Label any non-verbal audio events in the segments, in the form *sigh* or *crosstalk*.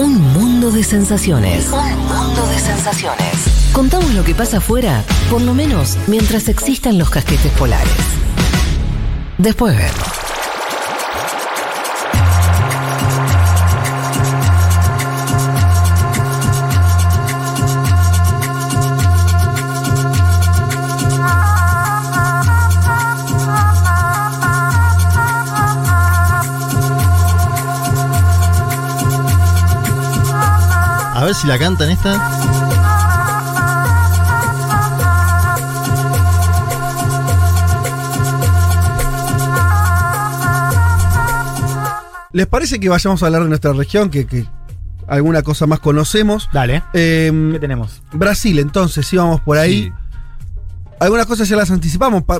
Un mundo de sensaciones. Un mundo de sensaciones. Contamos lo que pasa afuera, por lo menos mientras existan los casquetes polares. Después vemos. Ver si la cantan esta. ¿Les parece que vayamos a hablar de nuestra región? Que, que alguna cosa más conocemos. Dale. Eh, ¿Qué tenemos? Brasil, entonces, íbamos por ahí. Sí. Algunas cosas ya las anticipamos. pa-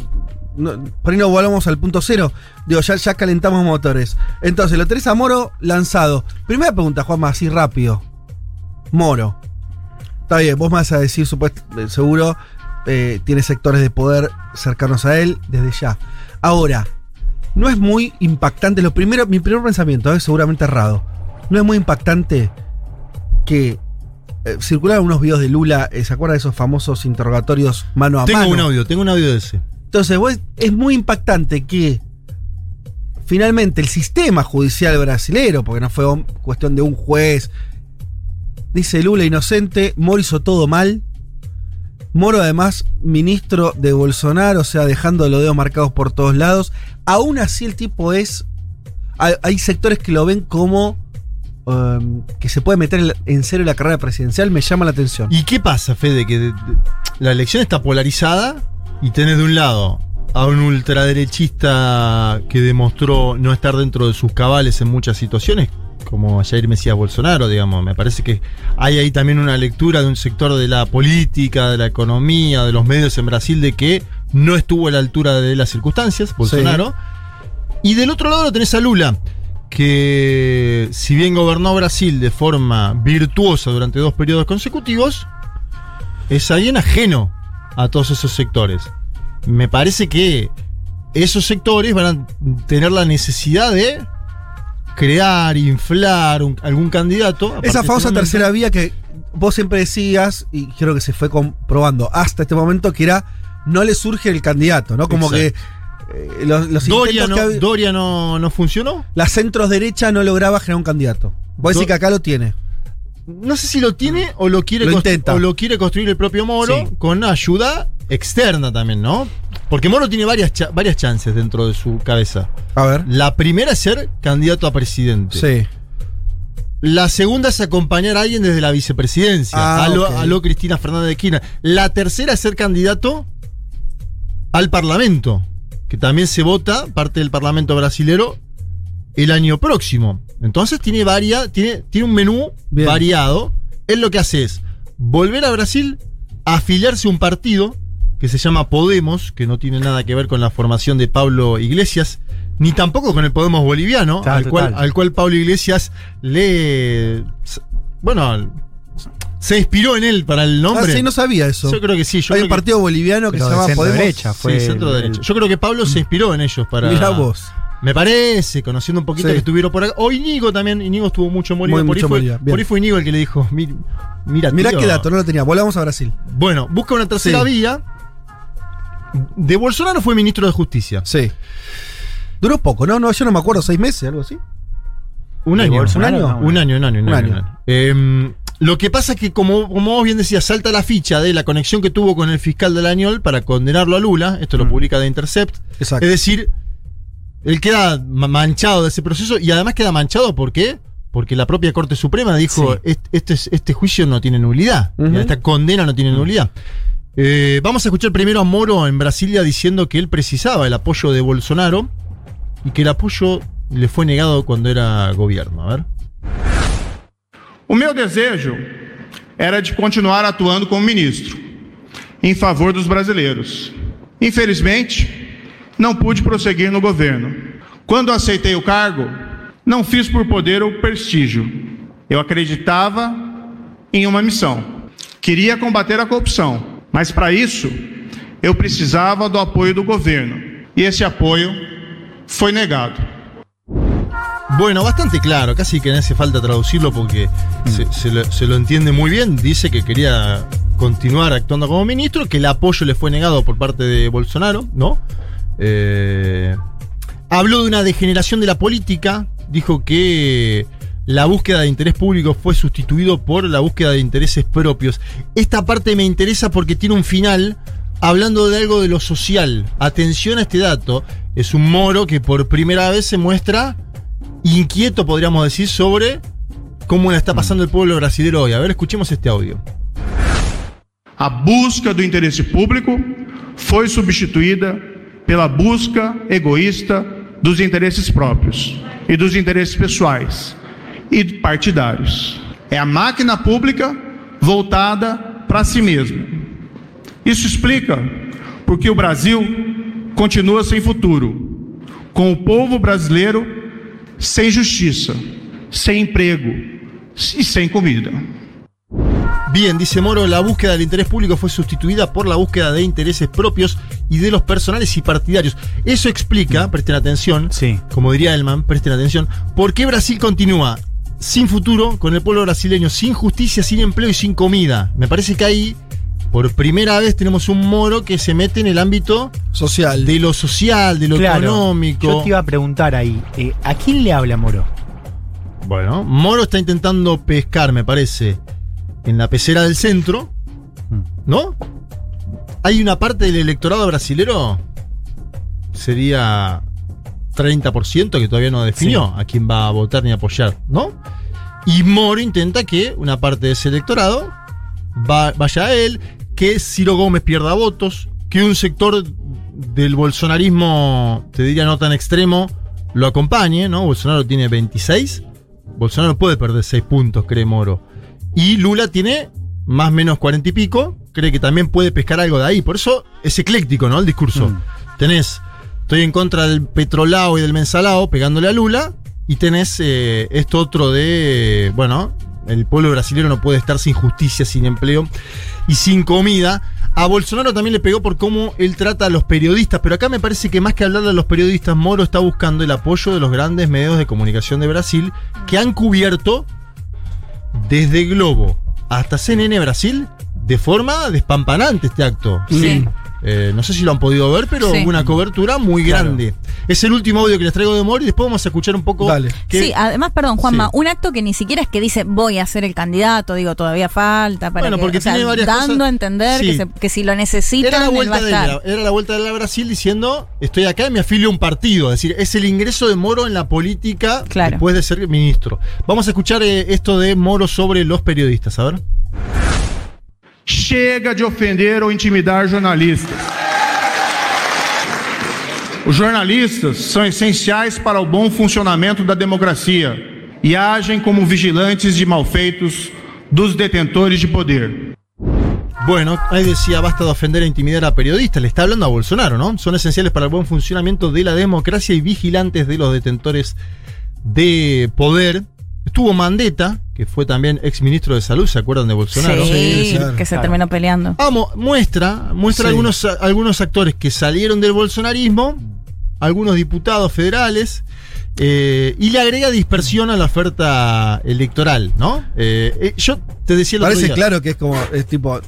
no, por ahí no volvamos al punto cero. Digo, ya, ya calentamos motores. Entonces, lo tenés a Moro lanzado. Primera pregunta, Juanma, así rápido. Moro. Está bien, vos me vas a decir, supuesto, eh, seguro, eh, tiene sectores de poder cercanos a él desde ya. Ahora, no es muy impactante. Lo primero, mi primer pensamiento es seguramente errado. No es muy impactante que eh, circularon unos videos de Lula. eh, ¿Se acuerdan de esos famosos interrogatorios mano a Tengo mano? un audio, tengo un audio de ese. Entonces, vos- es muy impactante que finalmente el sistema judicial brasilero, porque no fue cuestión de un juez, dice Lula inocente, Moro hizo todo mal. Moro, además, ministro de Bolsonaro, o sea, dejando los dedos marcados por todos lados. Aún así, el tipo es. Hay, sectores que lo ven como. um, que se puede meter en, serio la carrera presidencial, me llama la atención. ¿Y qué pasa, Fede? Que de- la elección está polarizada y tenés de un lado a un ultraderechista que demostró no estar dentro de sus cabales en muchas situaciones, como Jair Mesías Bolsonaro, digamos. Me parece que hay ahí también una lectura de un sector de la política, de la economía, de los medios en Brasil, de que no estuvo a la altura de las circunstancias, Bolsonaro. Y del otro lado lo tenés a Lula, que si bien gobernó Brasil de forma virtuosa durante dos periodos consecutivos, es alguien ajeno a todos esos sectores. Me parece que esos sectores van a tener la necesidad de crear, inflar un- algún candidato. Esa famosa tercera vía que vos siempre decías, y creo que se fue comprobando hasta este momento, que era no le surge el candidato, ¿no? Como Exacto. que eh, los, los Doria, no, que Doria no, no funcionó. la centros derecha no lograba generar un candidato. Vos decís que acá lo tiene. No sé si lo tiene o lo quiere, Lo o lo quiere construir el propio Moro Sí. con ayuda externa también, ¿no? Porque Moro tiene varias, cha- varias chances dentro de su cabeza. A ver. La primera es ser candidato a presidente. Sí. La segunda es acompañar a alguien desde la vicepresidencia. Ah, a, lo, ok. a lo Cristina Fernández de Kirchner. La tercera es ser candidato al Parlamento. Que también se vota, parte del Parlamento brasilero, el año próximo. Entonces tiene varia, tiene, tiene un menú Bien. variado. Él lo que hace es volver a Brasil, afiliarse a un partido que se llama Podemos, que no tiene nada que ver con la formación de Pablo Iglesias, ni tampoco con el Podemos boliviano, Claro, al cual, al cual Pablo Iglesias le. Bueno, se inspiró en él para el Ah, nombre. sí, no sabía eso. Yo creo que sí. Yo Hay un partido boliviano que se llama centro Podemos. derecha fue sí, centro el- derecha. Yo creo que Pablo se inspiró en ellos para. Mirá vos. Me parece, conociendo un poquito Sí. que estuvieron por acá. O Inigo también. Inigo estuvo mucho en Bolivia. Muy por, mucho fue, por ahí fue Inigo el que le dijo: "Mi- Mira, Mirá tío". qué dato, no lo tenía. Volvamos a Brasil. Bueno, busca una tercera Sí. vía. De Bolsonaro fue ministro de Justicia. Sí. Duró poco, ¿no? no yo no me acuerdo, seis meses, algo así. Un ¿De año. ¿Un año? No, Un año, un año, un Un año. año. un año. Em, lo que pasa es que, como, como vos bien decías, salta la ficha de la conexión que tuvo con el fiscal del Añol para condenarlo a Lula. Esto lo Mm. publica The Intercept. Exacto. Es decir, él queda ma- manchado de ese proceso y además queda manchado ¿por qué? Porque la propia Corte Suprema dijo: Sí. "Est- este, es- este juicio no tiene nulidad. Esta condena no tiene nulidad. Eh, vamos a escuchar primero a Moro en Brasilia diciendo que él precisaba el apoyo de Bolsonaro y que el apoyo le fue negado cuando era gobierno. A ver. O meu desejo era de continuar atuando como ministro, em favor dos brasileiros. Infelizmente, não pude prosseguir no governo. Quando aceitei o cargo, não fiz por poder ou prestígio. Eu acreditava em uma missão. Queria combater a corrupção, mas para isso eu precisava do apoio do governo. E esse apoio foi negado. Bueno, bastante claro, casi que no hace falta traducirlo porque se, lo entiende muy bien. Dice que quería continuar actuando como ministro, que el apoyo le fue negado por parte de Bolsonaro, ¿no? Eh, habló de una degeneración de la política, dijo que la búsqueda de interés público fue sustituido por la búsqueda de intereses propios. Esta parte me interesa porque tiene un final hablando de algo de lo social. Atención a este dato. Es un moro que por primera vez se muestra inquieto, podríamos decir, sobre cómo le está pasando el pueblo brasileño hoy. A ver, escuchemos este audio. A busca do interesse público foi substituída pela busca egoísta dos interesses próprios e dos interesses pessoais e partidários. É a máquina pública voltada para si mesma. Isso explica porque o Brasil continua sem futuro, com o povo brasileiro sem justiça, sem emprego e sem comida. Bien, dice Moro, la búsqueda del interés público fue sustituida por la búsqueda de intereses propios y de los personales y partidarios. Eso explica, presten atención, Sí. como diría Elman, presten atención, por qué Brasil continúa sin futuro, con el pueblo brasileño, sin justicia, sin empleo y sin comida. Me parece que ahí, por primera vez, tenemos un Moro que se mete en el ámbito Social. de lo social, de lo Claro, económico. Yo te iba a preguntar ahí, eh, ¿a quién le habla Moro? Bueno, Moro está intentando pescar, me parece, en la pecera del centro. ¿no? Hay una parte del electorado brasilero, sería 30% que todavía no definió a quién va a votar ni apoyar, ¿no? Y Moro intenta que una parte de ese electorado va- vaya a él, que Ciro Gómez pierda votos, que un sector del bolsonarismo, te diría no tan extremo, lo acompañe, ¿no? Bolsonaro tiene 26, Bolsonaro puede perder 6 puntos, cree Moro. Y Lula tiene más o menos 40 y pico, cree que también puede pescar algo de ahí. Por eso es ecléctico, ¿no? El discurso. Mm. Tenés, estoy en contra del petrolao y del mensalao, pegándole a Lula, y tenés eh, esto otro de, bueno, el pueblo brasileño no puede estar sin justicia, sin empleo y sin comida. A Bolsonaro también le pegó por cómo él trata a los periodistas, pero acá me parece que más que hablarle a los periodistas, Moro está buscando el apoyo de los grandes medios de comunicación de Brasil que han cubierto desde Globo hasta CNN Brasil de forma despampanante este acto. Sí. Eh, no sé si lo han podido ver, pero Sí. hubo una cobertura muy Claro. grande. Es el último audio que les traigo de Moro y después vamos a escuchar un poco. Dale. que- Sí, además, perdón, Juanma, Sí. un acto que ni siquiera es que dice voy a ser el candidato, digo, todavía falta para Bueno, que, porque o sea, tiene varias dando cosas- a entender que, Sí. se- que si lo necesitan, Era la, él va vuelta a de estar. la, era la vuelta de la Brasil diciendo, estoy acá y me afilio a un partido. Es decir, es el ingreso de Moro en la política Claro. después de ser ministro. Vamos a escuchar eh, esto de Moro sobre los periodistas, a ver. Chega de ofender ou intimidar jornalistas. Os jornalistas são essenciais para o bom funcionamento da democracia e agem como vigilantes de malfeitos dos detentores de poder. Bueno, ahí decía, basta de ofender e intimidar a periodistas. Le está hablando a Bolsonaro, ¿no? Son esenciales para el buen funcionamiento de la democracia y vigilantes de los detentores de poder. Estuvo Mandetta, que fue también ex ministro de Salud, ¿se acuerdan de Bolsonaro? Sí, claro, que se claro. terminó peleando. Vamos, muestra, muestra Sí. algunos, algunos actores que salieron del bolsonarismo, algunos diputados federales, eh, y le agrega dispersión a la oferta electoral, ¿no? Eh, eh, yo te decía otro Parece día- claro que es como, es tipo,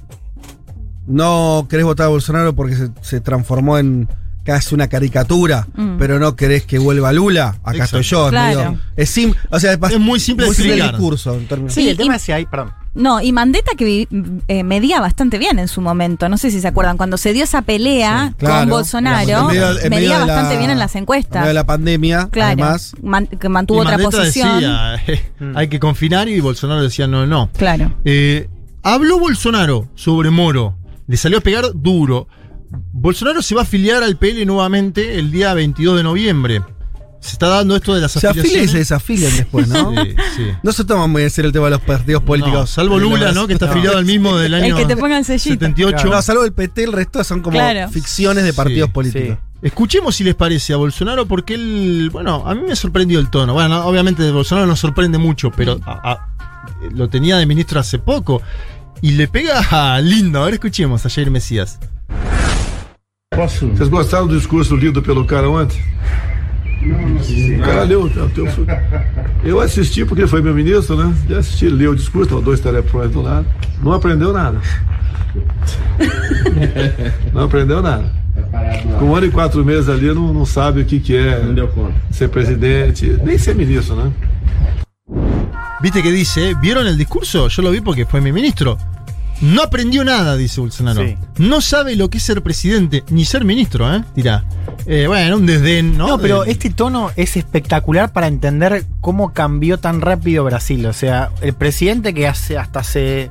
no querés votar a Bolsonaro porque se, se transformó en casi una caricatura, Mm. pero no querés que vuelva Lula. Acá Exacto. estoy yo. es Claro. medio- Es, sim- o sea, Es muy simple de el discurso. en términos- Sí, Sí, el tema es si hay, perdón. No, y Mandetta que eh, medía bastante bien en su momento, no sé si se acuerdan, cuando se dio esa pelea Sí, claro. con Bolsonaro, En medio- en medio medía la- bastante bien en las En medio encuestas. de la pandemia, Claro, además. man- que Y mantuvo otra Mandetta posición. decía, Mm. hay que confinar, y Bolsonaro decía, no, no. Claro. Eh, habló Bolsonaro sobre Moro. Le salió a pegar duro. Bolsonaro se va a afiliar al PL nuevamente el día 22 de noviembre. Se está dando esto de las Se afilia y afiliaciones. se desafilian después, ¿no? Sí, sí. No se toma muy en serio el tema de los partidos políticos. No, salvo Lula. ¿no? Que está afiliado al mismo del El año que te ponga el sellito. 78. No, salvo el PT, el resto son como Claro. ficciones de partidos Sí, políticos. Escuchemos si les parece a Bolsonaro, porque él, bueno, a mí me sorprendió el tono. Bueno, no, obviamente de Bolsonaro nos sorprende mucho, pero a- a- lo tenía de ministro hace poco. Y le pega a lindo. A ver, escuchemos a Jair Mesías. Vocês gostaram do discurso lido pelo cara ontem? O cara leu o teu. Eu assisti porque foi meu ministro, né? Já assisti, li o discurso, estavam dois teleprompters do lado. Não aprendeu nada. *laughs* Não aprendeu nada. Com um ano e quatro meses ali, não, não sabe o que, que é ser presidente, nem ser ministro, né? ¿Viste que dice? ¿Vieron el discurso? Yo lo vi porque fue mi ministro. No aprendió nada, dice Bolsonaro. Sí. No sabe lo que es ser presidente, ni ser ministro, ¿eh? Dirá. Eh, bueno, un desdén, ¿no? No, pero De- este tono es espectacular para entender cómo cambió tan rápido Brasil. O sea, el presidente que hace hasta hace.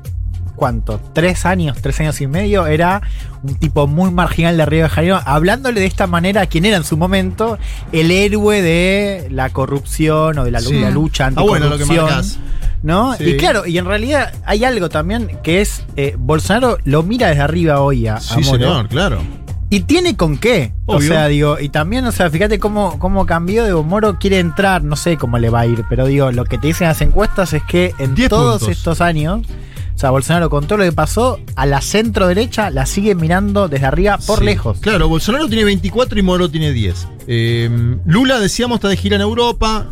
¿Cuánto? ¿Tres años? ¿Tres años y medio? Era un tipo muy marginal de Río de Janeiro, hablándole de esta manera a quien era en su momento el héroe de la corrupción o de la, Sí. la lucha Ah, bueno, lo que anticorrupción. marcas. ¿No? Sí. Y claro, y en realidad hay algo también que es. eh, Bolsonaro lo mira desde arriba hoy a, a Sí, Moro. señor, claro. Y tiene con qué. O sea, digo, y también, o sea, fíjate cómo, cómo cambió. Digo, Moro quiere entrar, no sé cómo le va a ir, pero digo, lo que te dicen las encuestas es que en 10 todos puntos. estos años, o sea, Bolsonaro con todo lo que pasó, a la centro derecha la sigue mirando desde arriba por Sí. lejos. Claro, Bolsonaro tiene 24 y Moro tiene 10. Eh, Lula, decíamos, está de gira en Europa.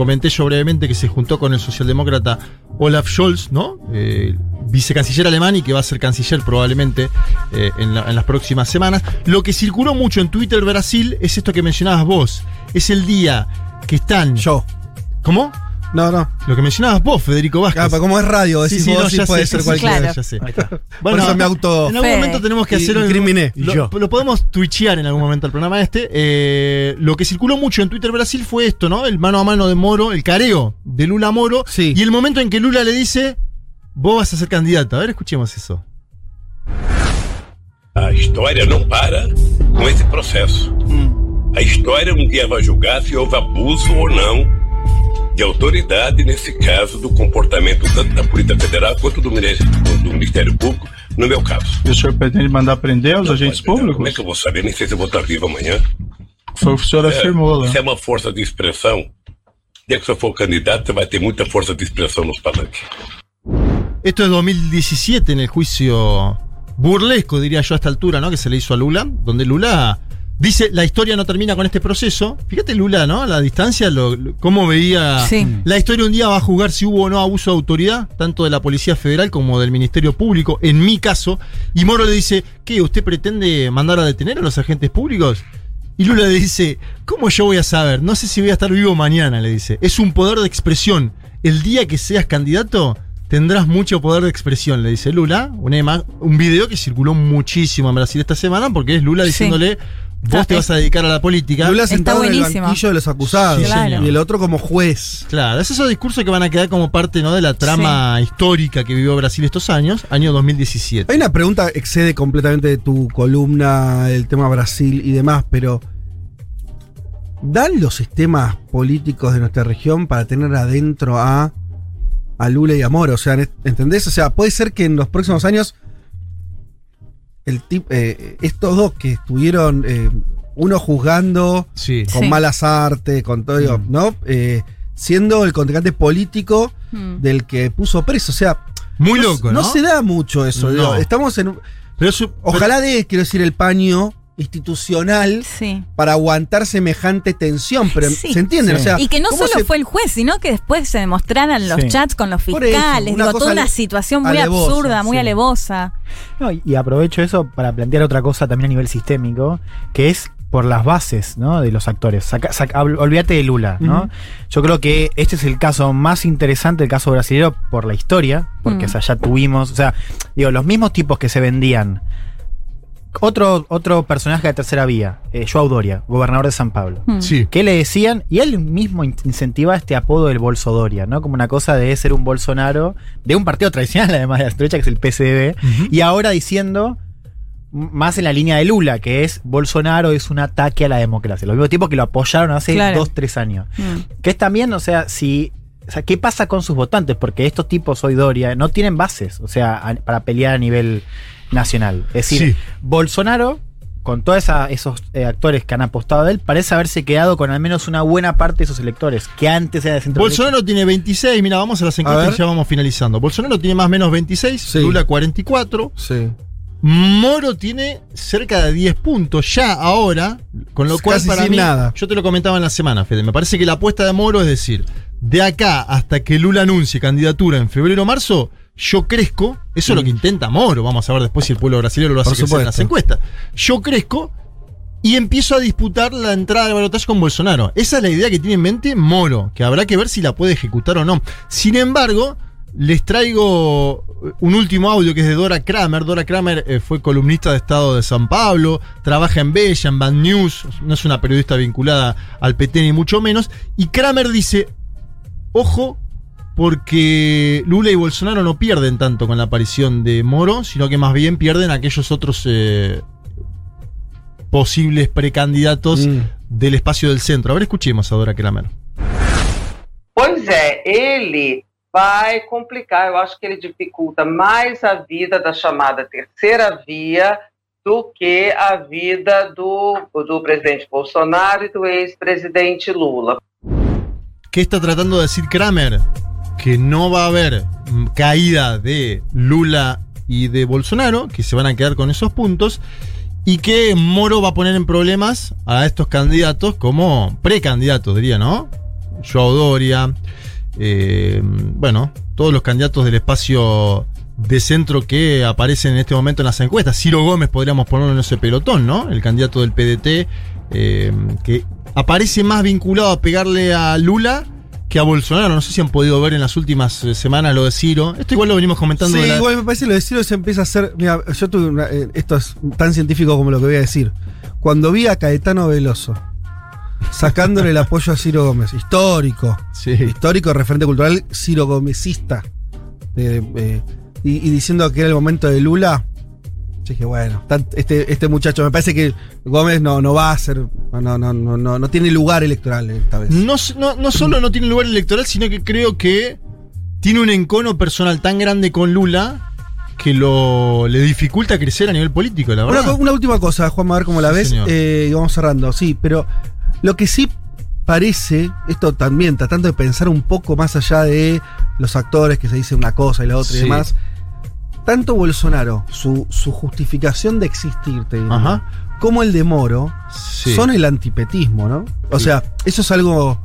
Comenté yo brevemente que se juntó con el socialdemócrata Olaf Scholz, ¿no? Eh, vicecanciller alemán y que va a ser canciller probablemente eh, en, la- en las próximas semanas. Lo que circuló mucho en Twitter Brasil es esto que mencionabas vos. Es el día que están. Yo. ¿Cómo? No, no. Lo que mencionabas vos, Federico Vázquez. Ah, pero como es radio, decís vos, sí ya puede sé, ser ya sé, cualquiera. Claro. ya sé. Ahí está. Por eso me auto- En algún momento tenemos que Y- hacer. incriminé. Lo, yo. lo podemos twitchear en algún momento al programa este. Eh, lo que circuló mucho en Twitter Brasil fue esto, ¿no? El mano a mano de Moro, el careo de Lula a Moro. Sí. Y el momento en que Lula le dice: Vos vas a ser candidato. A ver, escuchemos eso. A história não para com esse processo. A história um dia vai julgar se houve abuso ou não de autoridade, nesse caso, do comportamento tanto da Polícia Federal quanto do Ministério, do Ministério Público, no meu caso. E o senhor pretende mandar prender os Não agentes públicos? Como é que eu vou saber? Nem sei se eu vou estar vivo amanhã. Foi o que o senhor afirmou, Isso né? é uma força de expressão. O dia que você for candidato, você vai ter muita força de expressão nos palanques. Esto es 2017 en el juicio burlesco, diría yo a esta altura, ¿no? Que se le hizo a Lula, donde Lula dice la historia no termina con este proceso. Fíjate Lula, ¿no? A la distancia, lo, lo- cómo veía Sí. la historia un día va a juzgar si hubo o no abuso de autoridad, tanto de la Policía Federal como del Ministerio Público, en mi caso. Y Moro le dice, ¿qué? ¿Usted pretende mandar a detener a los agentes públicos? Y Lula le dice, ¿cómo yo voy a saber? No sé si voy a estar vivo mañana, le dice. Es un poder de expresión. El día que seas candidato, tendrás mucho poder de expresión, le dice Lula. Una un video que circuló muchísimo en Brasil esta semana porque es Lula Sí. Vos te vas a dedicar a la política. Lula Está sentado en el buenísimo. banquillo de los acusados. Sí, Claro. Y el otro como juez. Claro, es esos discursos que van a quedar como parte ¿no? de la trama histórica que vivió Brasil estos años, año 2017. Hay una pregunta que excede completamente de tu columna, el tema Brasil y demás, pero ¿dan los sistemas políticos de nuestra región para tener adentro a, a Lula y a Moro? O sea, ¿entendés? O sea, puede ser que en los próximos años el tip- eh, estos dos que estuvieron, eh, uno juzgando Sí. con Sí. malas artes, con todo, digo, ¿no? Eh, siendo el contrincante político Mm. del que puso preso. O sea, Muy no, loco, ¿no? no se da mucho eso. No. digo, estamos en. Pero Ojalá de, quiero decir, el paño institucional Sí. para aguantar semejante tensión, pero Sí. ¿se entienden? Sí. O sea, Y que no ¿cómo solo se- fue el juez, sino que después se demostraran los Sí. chats con los eso, fiscales. una digo, toda una situación muy alevosa, absurda, muy sí. alevosa. No, y y aprovecho eso para plantear otra cosa también a nivel sistémico, que es por las bases ¿no? de los actores. Saca- saca- ol- olvídate de Lula, ¿no? Yo creo que este es el caso más interesante, el caso brasileño, por la historia, porque o sea, ya tuvimos, o sea, digo, los mismos tipos que se vendían. Otro, otro personaje de tercera vía, eh, Joao Doria, gobernador de San Pablo. Mm. Sí. ¿Qué le decían? Y él mismo in- incentiva este apodo del Bolso Doria, ¿no? Como una cosa de ser un Bolsonaro, de un partido tradicional además de la derecha, que es el PCB, y ahora diciendo más en la línea de Lula, que es Bolsonaro es un ataque a la democracia. Los mismos tipos que lo apoyaron hace Claro. dos, tres años. Mm. Que es también, o sea, si. O sea, ¿qué pasa con sus votantes? Porque estos tipos hoy Doria no tienen bases, o sea, a- para pelear a nivel nacional. Es decir, Sí. Bolsonaro, con todos esos eh, actores que han apostado a él, parece haberse quedado con al menos una buena parte de esos electores, que antes era de centro Bolsonaro tiene 26, mira, vamos a las encuestas y ya vamos finalizando. Bolsonaro tiene más o menos 26, Sí. Lula 44. Sí. Moro tiene cerca de 10 puntos ya ahora, con lo cual para mí, nada. yo te lo comentaba en la semana, Fede, me parece que la apuesta de Moro es decir, de acá hasta que Lula anuncie candidatura en febrero o marzo, yo crezco, eso es lo que intenta Moro, vamos a ver después si el pueblo brasileño lo hace Mm. En las encuestas. Yo crezco y empiezo a disputar la entrada del balotaje con Bolsonaro. Esa es la idea que tiene en mente Moro, que habrá que ver si la puede ejecutar o no. Sin embargo, les traigo un último audio que es de Dora Kramer. Dora Kramer eh, fue columnista de Estado de San Pablo, trabaja en Bella, en Bad News, no es una periodista vinculada al PT ni mucho menos. Y Kramer dice, ojo, porque Lula y Bolsonaro no pierden tanto con la aparición de Moro, sino que más bien pierden aquellos otros eh, posibles precandidatos Mm. del espacio del centro. A ver, escuchemos a Dora Kramer. Pois é, ele vai complicar. Eu acho que ele dificulta mais a vida da chamada terceira via do que a vida do, do presidente Bolsonaro e do ex-presidente Lula. ¿Qué está tratando de decir Kramer? Que no va a haber mm, caída de Lula y de Bolsonaro, que se van a quedar con esos puntos, y que Moro va a poner en problemas a estos candidatos como precandidatos, diría, ¿no? Joao Doria, eh, bueno, todos los candidatos del espacio de centro que aparecen en este momento en las encuestas. Ciro Gómez podríamos ponerlo en ese pelotón, ¿no? El candidato del PDT, eh, que aparece más vinculado a pegarle a Lula que a Bolsonaro. No sé si han podido ver en las últimas eh, semanas lo de Ciro. Esto igual lo venimos comentando. Sí, la- igual me parece que lo de Ciro se empieza a hacer. Mira, yo tuve una- eh, esto es tan científico como lo que voy a decir. Cuando vi a Caetano Veloso sacándole el apoyo a Ciro Gómez, histórico, Sí. histórico referente cultural, Ciro Gómezista, eh, eh, y, y diciendo que era el momento de Lula. Yo dije, bueno, este, este muchacho, me parece que Gómez no, no va a ser, no, no, no, no, no, tiene lugar electoral esta vez. No, no, no solo no tiene lugar electoral, sino que creo que tiene un encono personal tan grande con Lula que lo le dificulta crecer a nivel político, la Una, verdad. co- una última cosa, Juan, a ver cómo la Sí, ves. eh, y vamos cerrando, sí, pero lo que sí parece, esto también tratando de pensar un poco más allá de los actores que se dice una cosa y la otra y demás, tanto Bolsonaro, su, su justificación de existir, te diría, Ajá. como el de Moro, Sí. son el antipetismo, ¿no? O Sí. sea, eso es algo.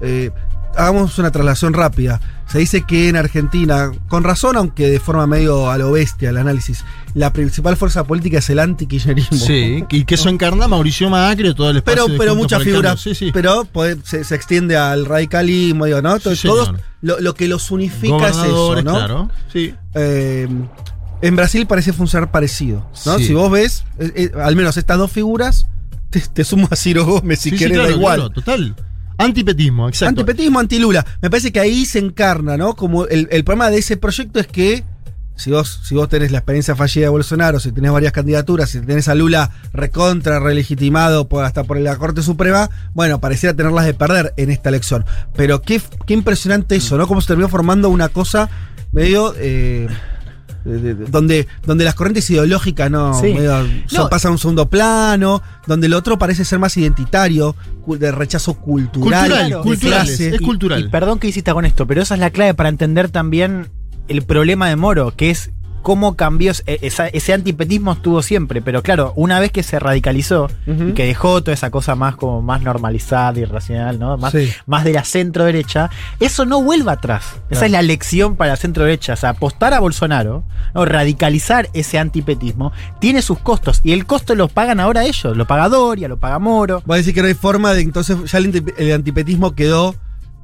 eh, hagamos una traslación rápida. Se dice que en Argentina, con razón, aunque de forma medio a lo bestia el análisis, la principal fuerza política es el anti-kirchnerismo. Sí, y que eso encarna Mauricio Macri todo el espacio Pero, pero muchas Cambio. figuras. Sí, sí. Pero se, se extiende al radicalismo, digo, ¿no? Sí, Todos, lo, lo que los unifica es eso, ¿no? claro. Sí. Eh, en Brasil parece funcionar parecido. Si vos ves, eh, eh, al menos estas dos figuras, te, te sumo a Ciro Gómez si querés, claro, da igual. claro, total. Antipetismo, exacto. Antipetismo, antilula. Me parece que ahí se encarna, ¿no? Como el, el problema de ese proyecto es que si vos, si vos tenés la experiencia fallida de Bolsonaro, si tenés varias candidaturas, si tenés a Lula recontra, relegitimado por, hasta por la Corte Suprema, bueno, pareciera tenerlas de perder en esta elección. Pero qué, qué impresionante eso, ¿no? Cómo se terminó formando una cosa medio... eh, de- de- de- donde, donde las corrientes ideológicas no, Sí. medio son- No. pasan a un segundo plano, donde el otro parece ser más identitario, de rechazo cultural, Cultural, cultural, es cultural. Y, perdón que insista con esto, pero esa es la clave para entender también el problema de Moro, que es cómo cambió, e- esa- ese antipetismo estuvo siempre, pero claro, una vez que se radicalizó y que dejó toda esa cosa más como más normalizada y racional, ¿no? Más, Sí. más de la centro derecha, eso no vuelva atrás. Esa es la lección para la centro derecha. O sea, apostar a Bolsonaro, ¿no? radicalizar ese antipetismo, tiene sus costos. Y el costo lo pagan ahora ellos. Lo paga Doria, lo paga Moro. Voy a decir que no hay forma de. Entonces, ya el antipetismo quedó,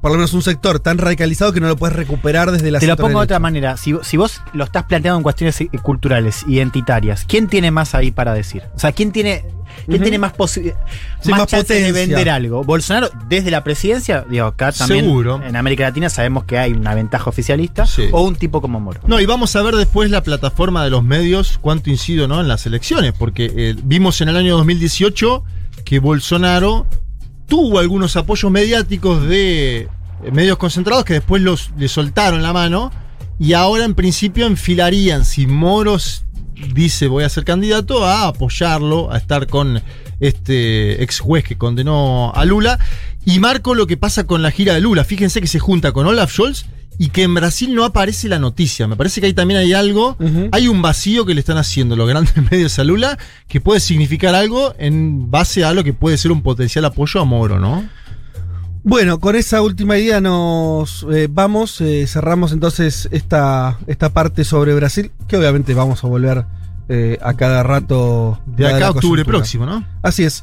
por lo menos, un sector tan radicalizado que no lo puedes recuperar desde la Te lo pongo de otra manera. Si, si vos lo estás planteando en cuestiones eh, culturales, identitarias, ¿quién tiene más ahí para decir? O sea, ¿quién tiene, quién tiene más, posi- Sí, más, más chance de vender algo? Bolsonaro, desde la presidencia, digo, acá también Seguro. en América Latina sabemos que hay una ventaja oficialista, Sí. o un tipo como Moro. No, y vamos a ver después la plataforma de los medios, cuánto incide ¿no? en las elecciones, porque eh, vimos en el año 2018 que Bolsonaro tuvo algunos apoyos mediáticos de eh, medios concentrados que después los, le soltaron la mano y ahora en principio enfilarían, si Moros dice voy a ser candidato, a apoyarlo, a estar con este ex juez que condenó a Lula. Y marco lo que pasa con la gira de Lula. Fíjense que se junta con Olaf Scholz y que en Brasil no aparece la noticia. Me parece que ahí también hay algo, hay un vacío que le están haciendo los grandes *laughs* medios a Lula que puede significar algo en base a lo que puede ser un potencial apoyo a Moro, ¿no? Bueno, con esa última idea nos eh, vamos, eh, cerramos entonces esta, esta parte sobre Brasil, que obviamente vamos a volver eh, a cada rato De acá a octubre coyuntura. próximo, ¿no? Así es.